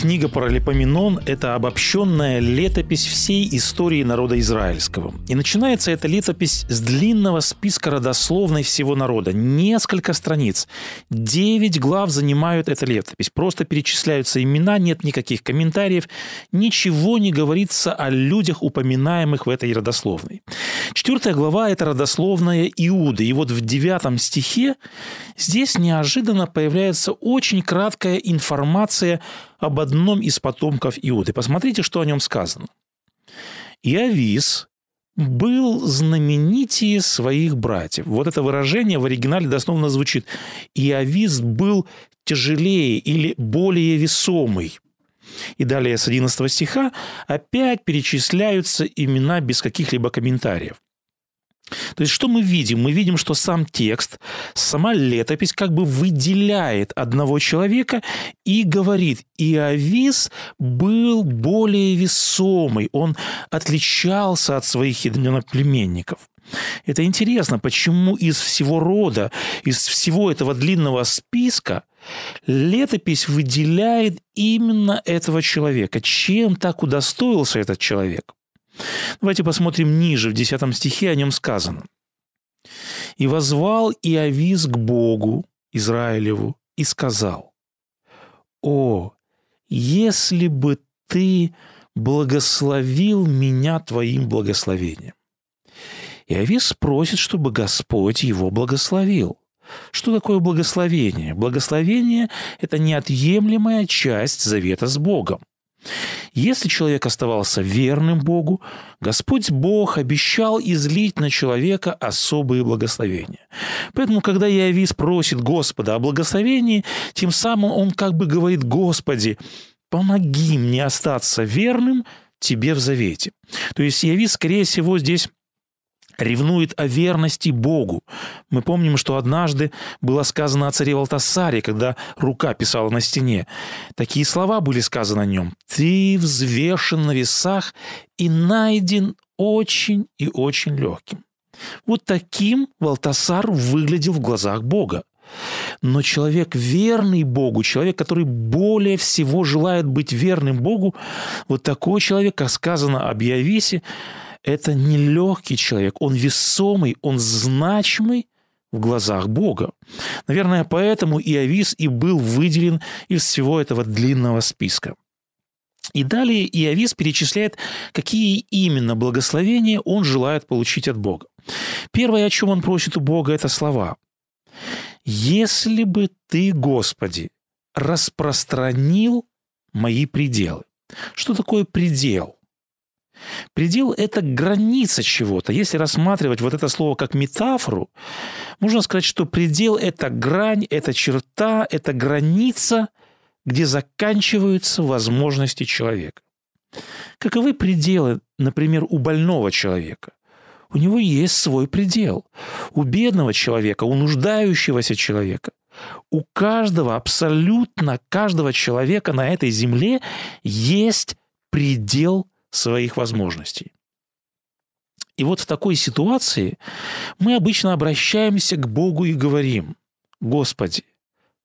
Книга Паралипоменон – это обобщенная летопись всей истории народа израильского. И начинается эта летопись с длинного списка родословной всего народа. Несколько страниц. Девять глав занимают эта летопись. Просто перечисляются имена, нет никаких комментариев. Ничего не говорится о людях, упоминаемых в этой родословной. Четвертая глава – это родословная Иуды. И вот в девятом стихе здесь неожиданно появляется очень краткая информация об одном из потомков Иуды. Посмотрите, что о нем сказано. Иовис был знаменитее своих братьев. Вот это выражение в оригинале дословно звучит. Иовис был тяжелее или более весомый. И далее с 11 стиха опять перечисляются имена без каких-либо комментариев. То есть что мы видим? Мы видим, что сам текст, сама летопись как бы выделяет одного человека и говорит, Иовис был более весомый, он отличался от своих единоплеменников. Это интересно, почему из всего рода, из всего этого длинного списка летопись выделяет именно этого человека. Чем так удостоился этот человек? Давайте посмотрим ниже, в 10 стихе о нем сказано. «И возвал Иовис к Богу Израилеву и сказал, «О, если бы ты благословил меня твоим благословением». Иовис просит, чтобы Господь его благословил. Что такое благословение? Благословение – это неотъемлемая часть завета с Богом. Если человек оставался верным Богу, Господь Бог обещал излить на человека особые благословения. Поэтому, когда Иовис просит Господа о благословении, тем самым он как бы говорит, Господи, помоги мне остаться верным тебе в завете. То есть Иовис, скорее всего, здесь ревнует о верности Богу. Мы помним, что однажды было сказано о царе Валтасаре, когда рука писала на стене. Такие слова были сказаны о нем. «Ты взвешен на весах и найден очень и очень легким». Вот таким Валтасар выглядел в глазах Бога. Но человек верный Богу, человек, который более всего желает быть верным Богу, вот такой человек, как сказано об Иовисе, это не легкий человек, он весомый, он значимый в глазах Бога. Наверное, поэтому Иовис и был выделен из всего этого длинного списка. И далее Иовис перечисляет, какие именно благословения он желает получить от Бога. Первое, о чем он просит у Бога, это слова. «Если бы ты, Господи, распространил мои пределы». Что такое предел? Предел – это граница чего-то. Если рассматривать вот это слово как метафору, можно сказать, что предел – это грань, это черта, это граница, где заканчиваются возможности человека. Каковы пределы, например, у больного человека? У него есть свой предел. У бедного человека, у нуждающегося человека. У каждого, абсолютно каждого человека на этой земле есть предел своих возможностей. И вот в такой ситуации мы обычно обращаемся к Богу и говорим, «Господи,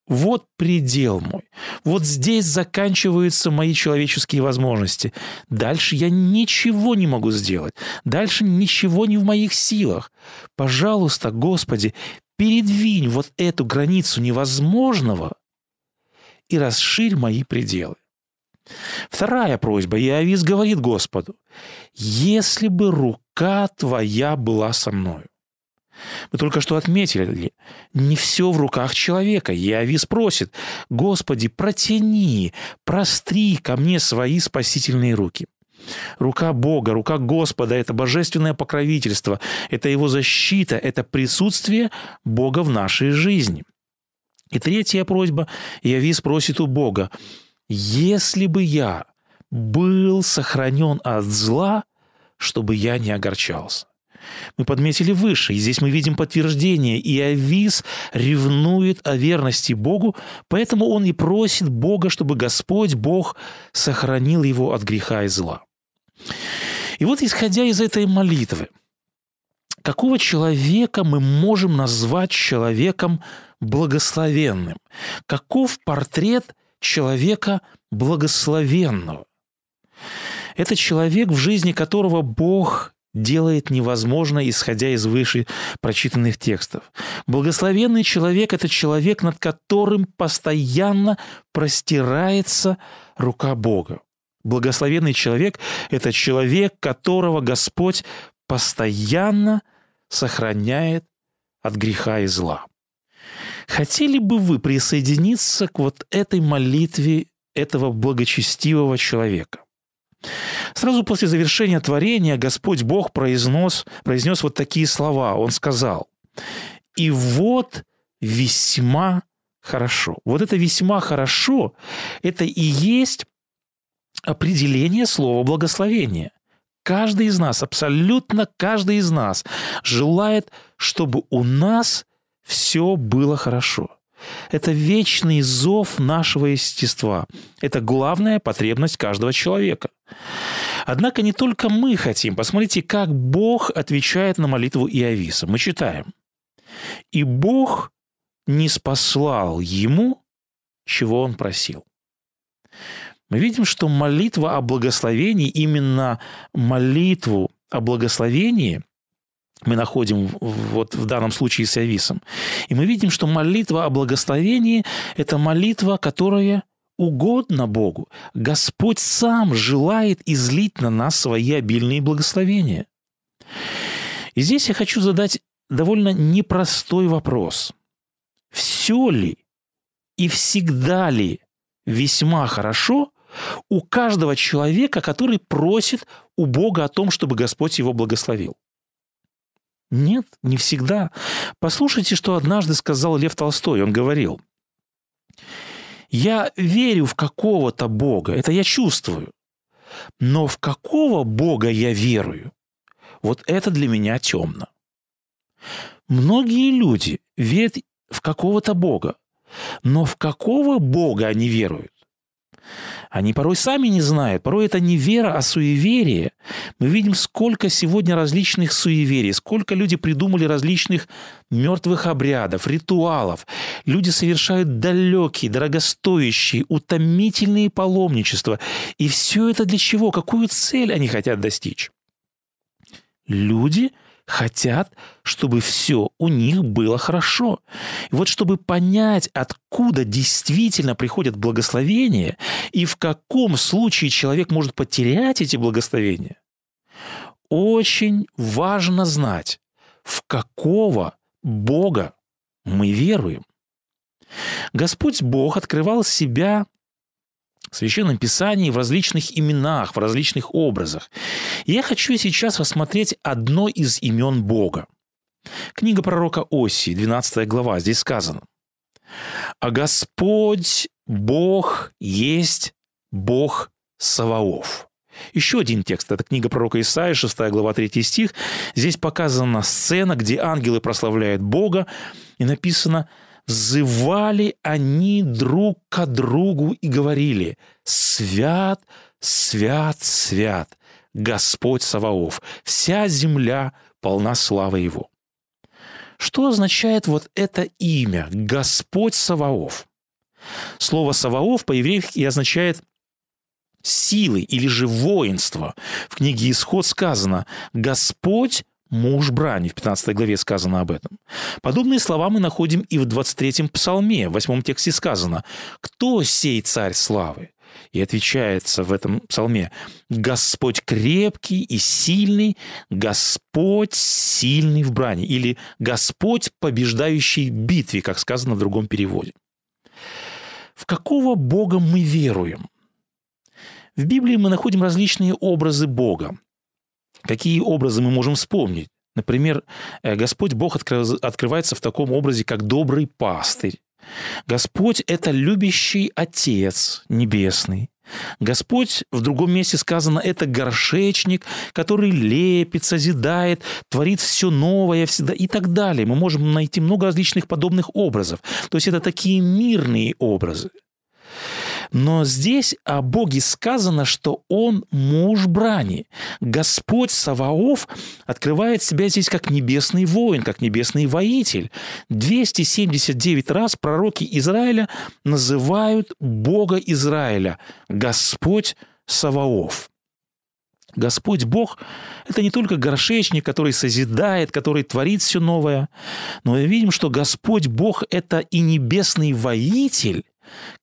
вот предел мой. Вот здесь заканчиваются мои человеческие возможности. Дальше я ничего не могу сделать. Дальше ничего не в моих силах. Пожалуйста, Господи, передвинь вот эту границу невозможного и расширь мои пределы. Вторая просьба. Иовис говорит Господу, «Если бы рука твоя была со мною». Мы только что отметили, не все в руках человека. Иовис просит, «Господи, протяни, простри ко мне свои спасительные руки». Рука Бога, рука Господа – это божественное покровительство, это Его защита, это присутствие Бога в нашей жизни. И третья просьба – Иовис просит у Бога – если бы я был сохранен от зла, чтобы я не огорчался. Мы подметили выше, и здесь мы видим подтверждение. И Авис ревнует о верности Богу, поэтому он и просит Бога, чтобы Господь Бог сохранил его от греха и зла. И вот исходя из этой молитвы, какого человека мы можем назвать человеком благословенным? Каков портрет человека благословенного? Это человек, в жизни которого Бог делает невозможно, исходя из выше прочитанных текстов. Благословенный человек – это человек, над которым постоянно простирается рука Бога. Благословенный человек – это человек, которого Господь постоянно сохраняет от греха и зла. Хотели бы вы присоединиться к вот этой молитве этого благочестивого человека? Сразу после завершения творения Господь Бог произнес, произнес вот такие слова. Он сказал, «И вот весьма хорошо». Вот это «весьма хорошо» – это и есть определение слова благословения. Каждый из нас, абсолютно каждый из нас желает, чтобы у нас все было хорошо. Это вечный зов нашего естества. Это главная потребность каждого человека. Однако не только мы хотим. Посмотрите, как Бог отвечает на молитву Иовиса. Мы читаем. «И Бог не спаслал ему, чего он просил». Мы видим, что молитва о благословении, именно молитву о благословении – мы находим вот в данном случае с Ависом. И мы видим, что молитва о благословении – это молитва, которая угодна Богу. Господь сам желает излить на нас свои обильные благословения. И здесь я хочу задать довольно непростой вопрос. Все ли и всегда ли весьма хорошо у каждого человека, который просит у Бога о том, чтобы Господь его благословил? Нет, не всегда. Послушайте, что однажды сказал Лев Толстой. Он говорил, «Я верю в какого-то Бога, это я чувствую, но в какого Бога я верую, вот это для меня темно». Многие люди верят в какого-то Бога, но в какого Бога они веруют? Они порой сами не знают, порой это не вера, а суеверие. Мы видим, сколько сегодня различных суеверий, сколько люди придумали различных мертвых обрядов, ритуалов. Люди совершают далекие, дорогостоящие, утомительные паломничества. И все это для чего? Какую цель они хотят достичь? Люди – хотят, чтобы все у них было хорошо. И вот чтобы понять, откуда действительно приходят благословения и в каком случае человек может потерять эти благословения, очень важно знать, в какого Бога мы веруем. Господь Бог открывал себя в Священном Писании в различных именах, в различных образах. И я хочу сейчас рассмотреть одно из имен Бога. Книга пророка Осии, 12 глава, здесь сказано. «А Господь Бог есть Бог Саваоф». Еще один текст, это книга пророка Исаия, 6 глава, 3 стих. Здесь показана сцена, где ангелы прославляют Бога, и написано – взывали они друг к другу и говорили «Свят, свят, свят, Господь Саваоф, вся земля полна славы Его». Что означает вот это имя «Господь Саваоф»? Слово «Саваоф» по-еврейски означает силы или же воинство. В книге «Исход» сказано «Господь муж брани. В 15 главе сказано об этом. Подобные слова мы находим и в 23-м псалме. В 8 тексте сказано «Кто сей царь славы?» И отвечается в этом псалме «Господь крепкий и сильный, Господь сильный в брани» или «Господь, побеждающий в битве», как сказано в другом переводе. В какого Бога мы веруем? В Библии мы находим различные образы Бога. Какие образы мы можем вспомнить? Например, э, Господь Бог открывается в таком образе, как добрый пастырь. Господь – это любящий Отец Небесный. Господь, в другом месте сказано, это горшечник, который лепит, созидает, творит все новое всегда и так далее. Мы можем найти много различных подобных образов. То есть это такие мирные образы. Но здесь о Боге сказано, что Он муж брани. Господь Саваоф открывает себя здесь как небесный воин, как небесный воитель. 279 раз пророки Израиля называют Бога Израиля Господь Саваоф. Господь Бог – это не только горшечник, который созидает, который творит все новое, но мы видим, что Господь Бог – это и небесный воитель,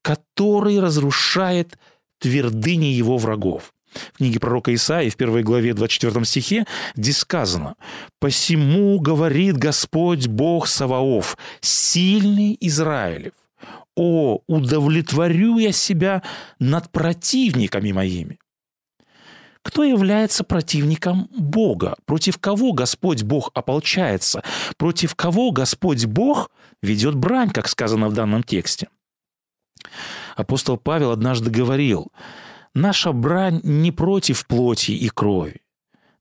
который разрушает твердыни его врагов. В книге пророка Исаии в первой главе 24 стихе здесь сказано «Посему говорит Господь Бог Саваоф, сильный Израилев, о, удовлетворю я себя над противниками моими». Кто является противником Бога? Против кого Господь Бог ополчается? Против кого Господь Бог ведет брань, как сказано в данном тексте? Апостол Павел однажды говорил, «Наша брань не против плоти и крови,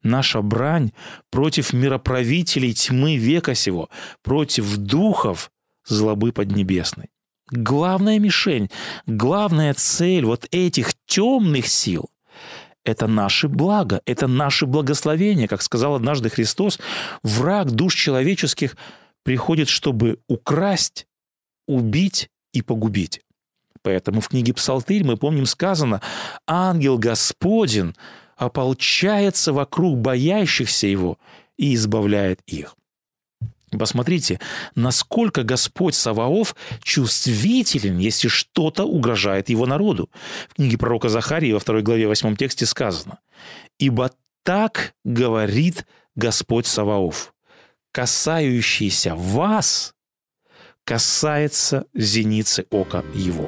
наша брань против мироправителей тьмы века сего, против духов злобы поднебесной». Главная мишень, главная цель вот этих темных сил – это наше благо, это наше благословение. Как сказал однажды Христос, враг душ человеческих приходит, чтобы украсть, убить и погубить. Поэтому в книге Псалтырь мы помним сказано «Ангел Господень ополчается вокруг боящихся его и избавляет их». Посмотрите, насколько Господь Саваоф чувствителен, если что-то угрожает его народу. В книге пророка Захарии во второй главе 8 тексте сказано «Ибо так говорит Господь Саваоф, касающийся вас касается зеницы ока его».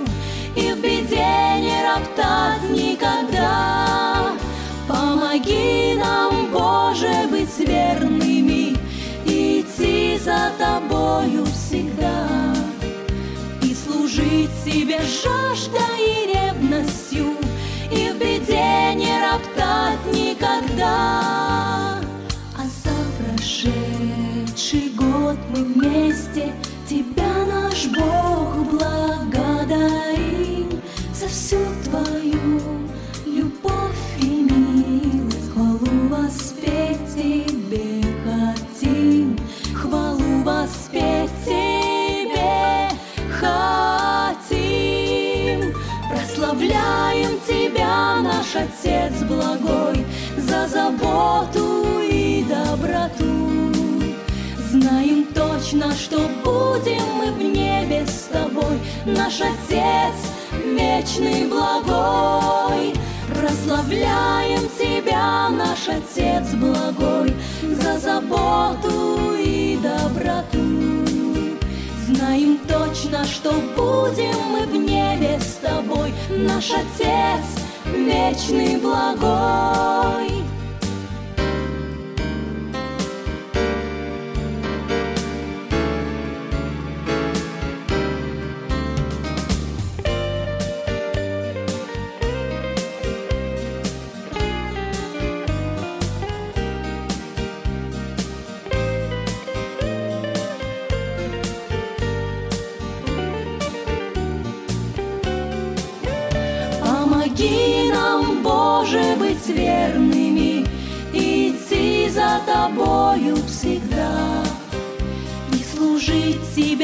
И в беде не роптать никогда. А за прошедший год мы вместе Тебя, наш Бог, благодарим За всю вечный благой. Прославляем Тебя, наш Отец благой, за заботу и доброту. Знаем точно, что будем мы в небе с тобой, наш Отец вечный благой.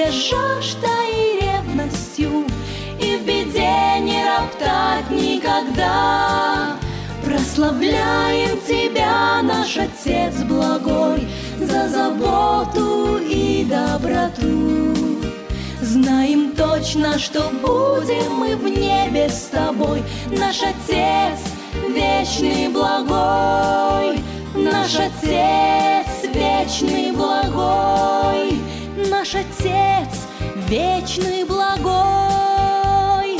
Тебе жаждой и ревностью, и в беде не роптать никогда. Прославляем Тебя, наш Отец благой, за заботу и доброту. Знаем точно, что будем мы в небе с тобой, наш Отец вечный благой, вечный благой.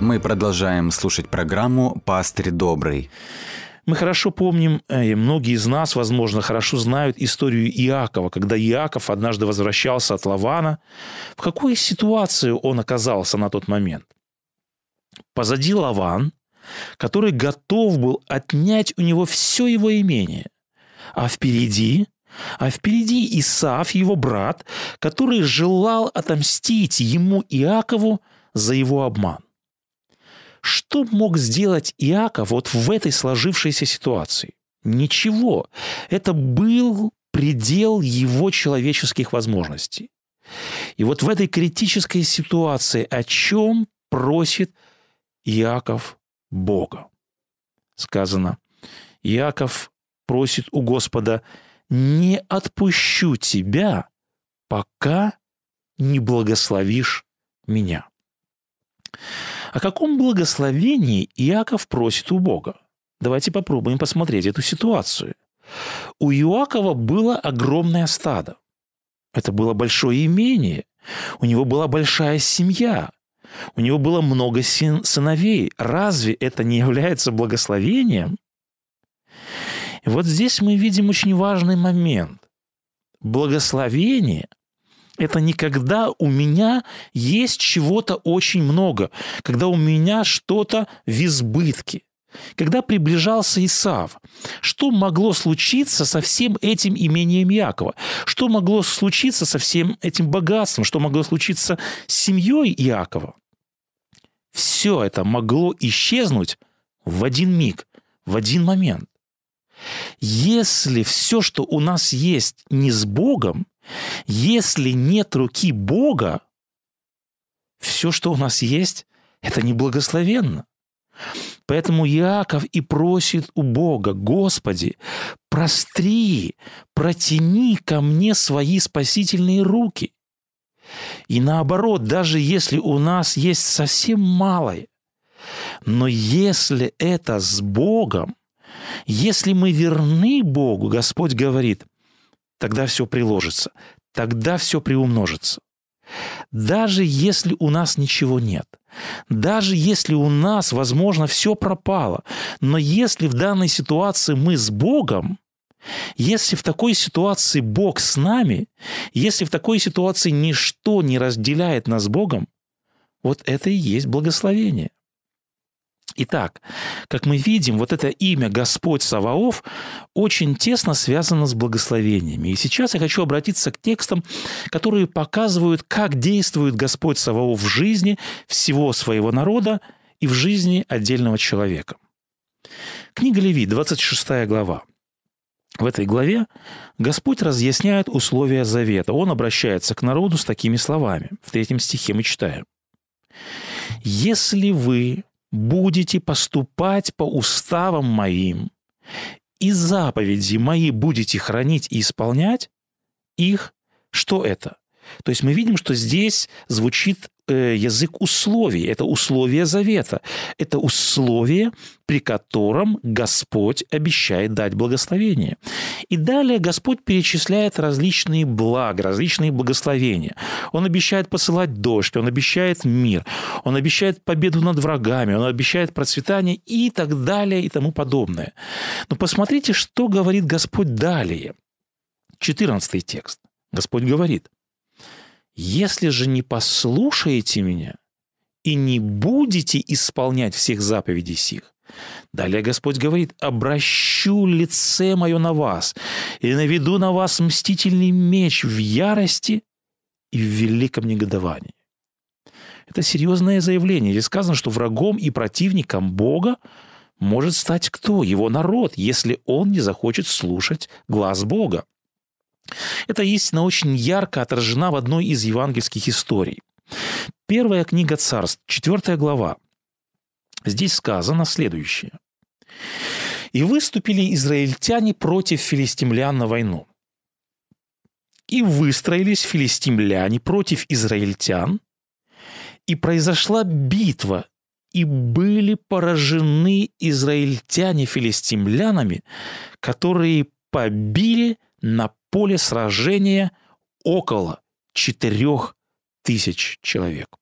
Мы продолжаем слушать программу «Пастырь добрый». Мы хорошо помним, э, и многие из нас, возможно, хорошо знают историю Иакова, когда Иаков однажды возвращался от Лавана. В какой ситуации он оказался на тот момент? Позади Лаван, который готов был отнять у него все его имение. А впереди а впереди Исаав, его брат, который желал отомстить ему Иакову за его обман. Что мог сделать Иаков вот в этой сложившейся ситуации? Ничего. Это был предел его человеческих возможностей. И вот в этой критической ситуации о чем просит Иаков Бога? Сказано, Иаков просит у Господа, не отпущу тебя, пока не благословишь меня. О каком благословении Иаков просит у Бога? Давайте попробуем посмотреть эту ситуацию. У Иакова было огромное стадо. Это было большое имение. У него была большая семья. У него было много сыновей. Разве это не является благословением? И вот здесь мы видим очень важный момент. Благословение это не когда у меня есть чего-то очень много, когда у меня что-то в избытке. Когда приближался Исав, что могло случиться со всем этим имением Якова? Что могло случиться со всем этим богатством? Что могло случиться с семьей Якова? Все это могло исчезнуть в один миг, в один момент. Если все, что у нас есть, не с Богом, если нет руки Бога, все, что у нас есть, это неблагословенно. Поэтому Иаков и просит у Бога, Господи, простри, протяни ко мне свои спасительные руки. И наоборот, даже если у нас есть совсем малое, но если это с Богом, если мы верны Богу, Господь говорит, тогда все приложится, тогда все приумножится. Даже если у нас ничего нет, даже если у нас, возможно, все пропало, но если в данной ситуации мы с Богом, если в такой ситуации Бог с нами, если в такой ситуации ничто не разделяет нас с Богом, вот это и есть благословение. Итак, как мы видим, вот это имя Господь Саваоф очень тесно связано с благословениями. И сейчас я хочу обратиться к текстам, которые показывают, как действует Господь Саваоф в жизни всего своего народа и в жизни отдельного человека. Книга Леви, 26 глава. В этой главе Господь разъясняет условия завета. Он обращается к народу с такими словами. В третьем стихе мы читаем. «Если вы будете поступать по уставам моим, и заповеди мои будете хранить и исполнять, их Что это? То есть мы видим, что здесь звучит язык условий. Это условия завета. Это условие, при котором Господь обещает дать благословение. И далее Господь перечисляет различные блага, различные благословения. Он обещает посылать дождь, он обещает мир, он обещает победу над врагами, он обещает процветание и так далее и тому подобное. Но посмотрите, что говорит Господь далее. 14 текст. Господь говорит – если же не послушаете меня и не будете исполнять всех заповедей сих, Далее Господь говорит, «Обращу лице мое на вас, и наведу на вас мстительный меч в ярости и в великом негодовании». Это серьезное заявление. Здесь сказано, что врагом и противником Бога может стать кто? Его народ, если он не захочет слушать глаз Бога. Эта истина очень ярко отражена в одной из евангельских историй. Первая книга царств, четвертая глава. Здесь сказано следующее. «И выступили израильтяне против филистимлян на войну. И выстроились филистимляне против израильтян, и произошла битва, и были поражены израильтяне филистимлянами, которые побили на поле сражения около четырех тысяч человек.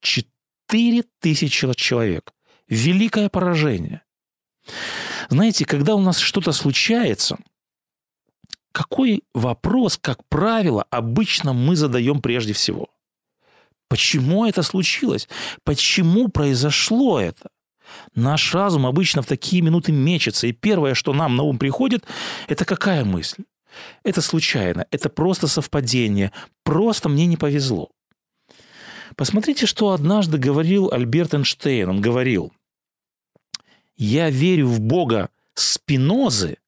Четыре тысячи человек. Великое поражение. Знаете, когда у нас что-то случается, какой вопрос, как правило, обычно мы задаем прежде всего? Почему это случилось? Почему произошло это? Наш разум обычно в такие минуты мечется, и первое, что нам на ум приходит, это какая мысль? Это случайно, это просто совпадение, просто мне не повезло. Посмотрите, что однажды говорил Альберт Эйнштейн. Он говорил, «Я верю в Бога Спинозы,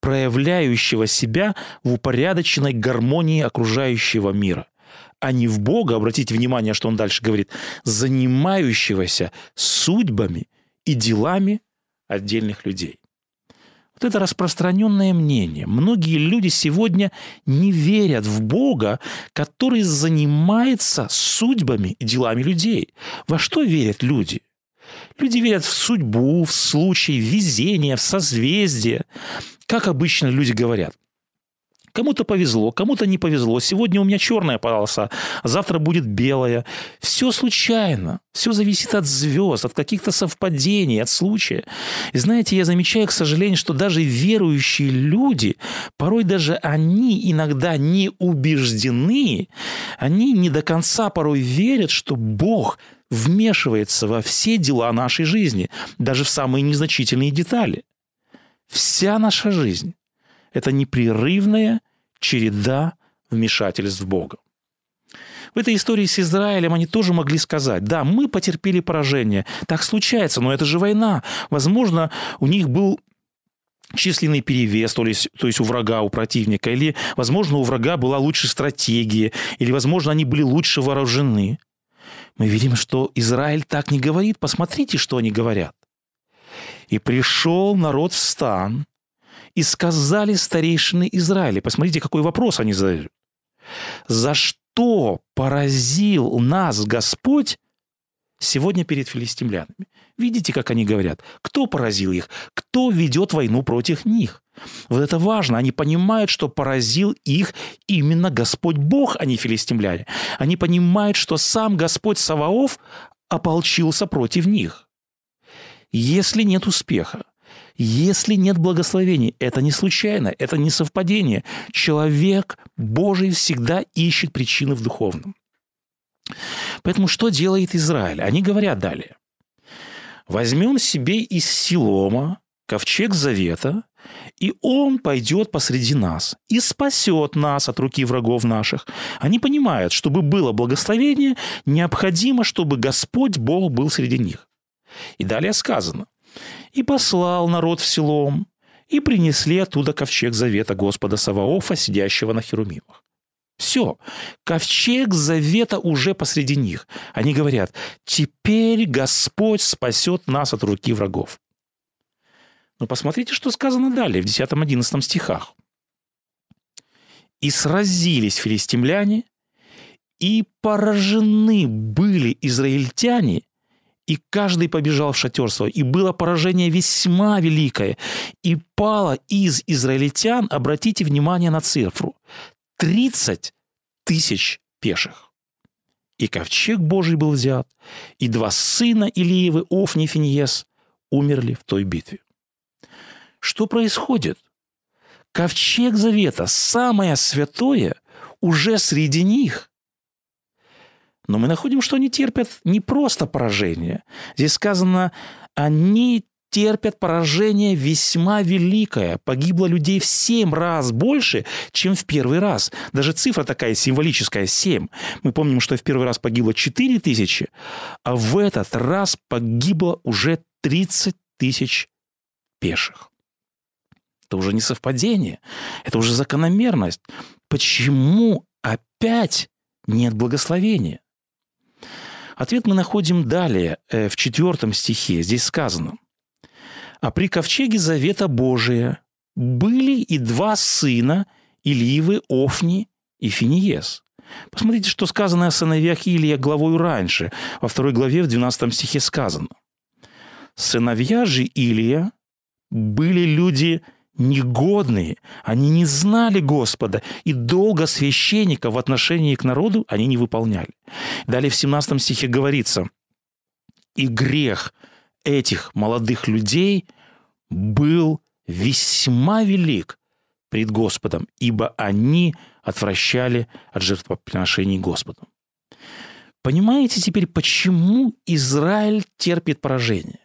проявляющего себя в упорядоченной гармонии окружающего мира, а не в Бога, обратите внимание, что он дальше говорит, занимающегося судьбами и делами отдельных людей. Вот это распространенное мнение. Многие люди сегодня не верят в Бога, который занимается судьбами и делами людей. Во что верят люди? Люди верят в судьбу, в случай, в везение, в созвездие. Как обычно люди говорят – Кому-то повезло, кому-то не повезло. Сегодня у меня черная полоса, завтра будет белая. Все случайно. Все зависит от звезд, от каких-то совпадений, от случая. И знаете, я замечаю, к сожалению, что даже верующие люди, порой даже они иногда не убеждены, они не до конца порой верят, что Бог вмешивается во все дела нашей жизни, даже в самые незначительные детали. Вся наша жизнь это непрерывная череда вмешательств Бога. В этой истории с Израилем они тоже могли сказать, да, мы потерпели поражение, так случается, но это же война. Возможно, у них был численный перевес, то есть, то есть у врага, у противника, или, возможно, у врага была лучшая стратегия, или, возможно, они были лучше вооружены. Мы видим, что Израиль так не говорит. Посмотрите, что они говорят. «И пришел народ в стан, и сказали старейшины Израиля. Посмотрите, какой вопрос они задают. За что поразил нас Господь сегодня перед филистимлянами? Видите, как они говорят? Кто поразил их? Кто ведет войну против них? Вот это важно. Они понимают, что поразил их именно Господь Бог, а не филистимляне. Они понимают, что сам Господь Саваоф ополчился против них. Если нет успеха, если нет благословений, это не случайно, это не совпадение. Человек Божий всегда ищет причины в духовном. Поэтому что делает Израиль? Они говорят далее. Возьмем себе из Силома ковчег завета, и он пойдет посреди нас и спасет нас от руки врагов наших. Они понимают, чтобы было благословение, необходимо, чтобы Господь Бог был среди них. И далее сказано – и послал народ в селом, и принесли оттуда ковчег завета Господа Саваофа, сидящего на херумимах. Все, ковчег завета уже посреди них. Они говорят, теперь Господь спасет нас от руки врагов. Но посмотрите, что сказано далее в 10-11 стихах. И сразились филистимляне, и поражены были израильтяне, и каждый побежал в шатер свой, и было поражение весьма великое, и пало из израильтян, обратите внимание на цифру, 30 тысяч пеших. И ковчег Божий был взят, и два сына Илиевы, Офни и Финьес, умерли в той битве. Что происходит? Ковчег Завета, самое святое, уже среди них. Но мы находим, что они терпят не просто поражение. Здесь сказано, они терпят поражение весьма великое. Погибло людей в семь раз больше, чем в первый раз. Даже цифра такая символическая – семь. Мы помним, что в первый раз погибло 4 тысячи, а в этот раз погибло уже 30 тысяч пеших. Это уже не совпадение, это уже закономерность. Почему опять нет благословения? Ответ мы находим далее, э, в четвертом стихе. Здесь сказано. «А при ковчеге завета Божия были и два сына Иливы, Офни и Финиес». Посмотрите, что сказано о сыновьях Илия главою раньше. Во второй главе в 12 стихе сказано. «Сыновья же Илия были люди негодные, они не знали Господа, и долго священника в отношении к народу они не выполняли. Далее в 17 стихе говорится, «И грех этих молодых людей был весьма велик пред Господом, ибо они отвращали от жертвоприношений Господу». Понимаете теперь, почему Израиль терпит поражение?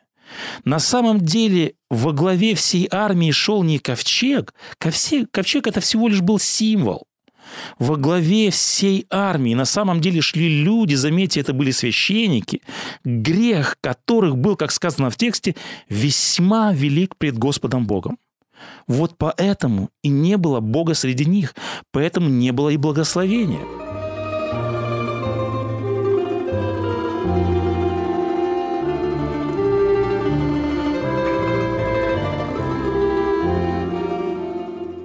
На самом деле во главе всей армии шел не ковчег. Ковчег это всего лишь был символ. Во главе всей армии на самом деле шли люди, заметьте, это были священники, грех которых был, как сказано в тексте, весьма велик пред Господом Богом. Вот поэтому и не было Бога среди них, поэтому не было и благословения.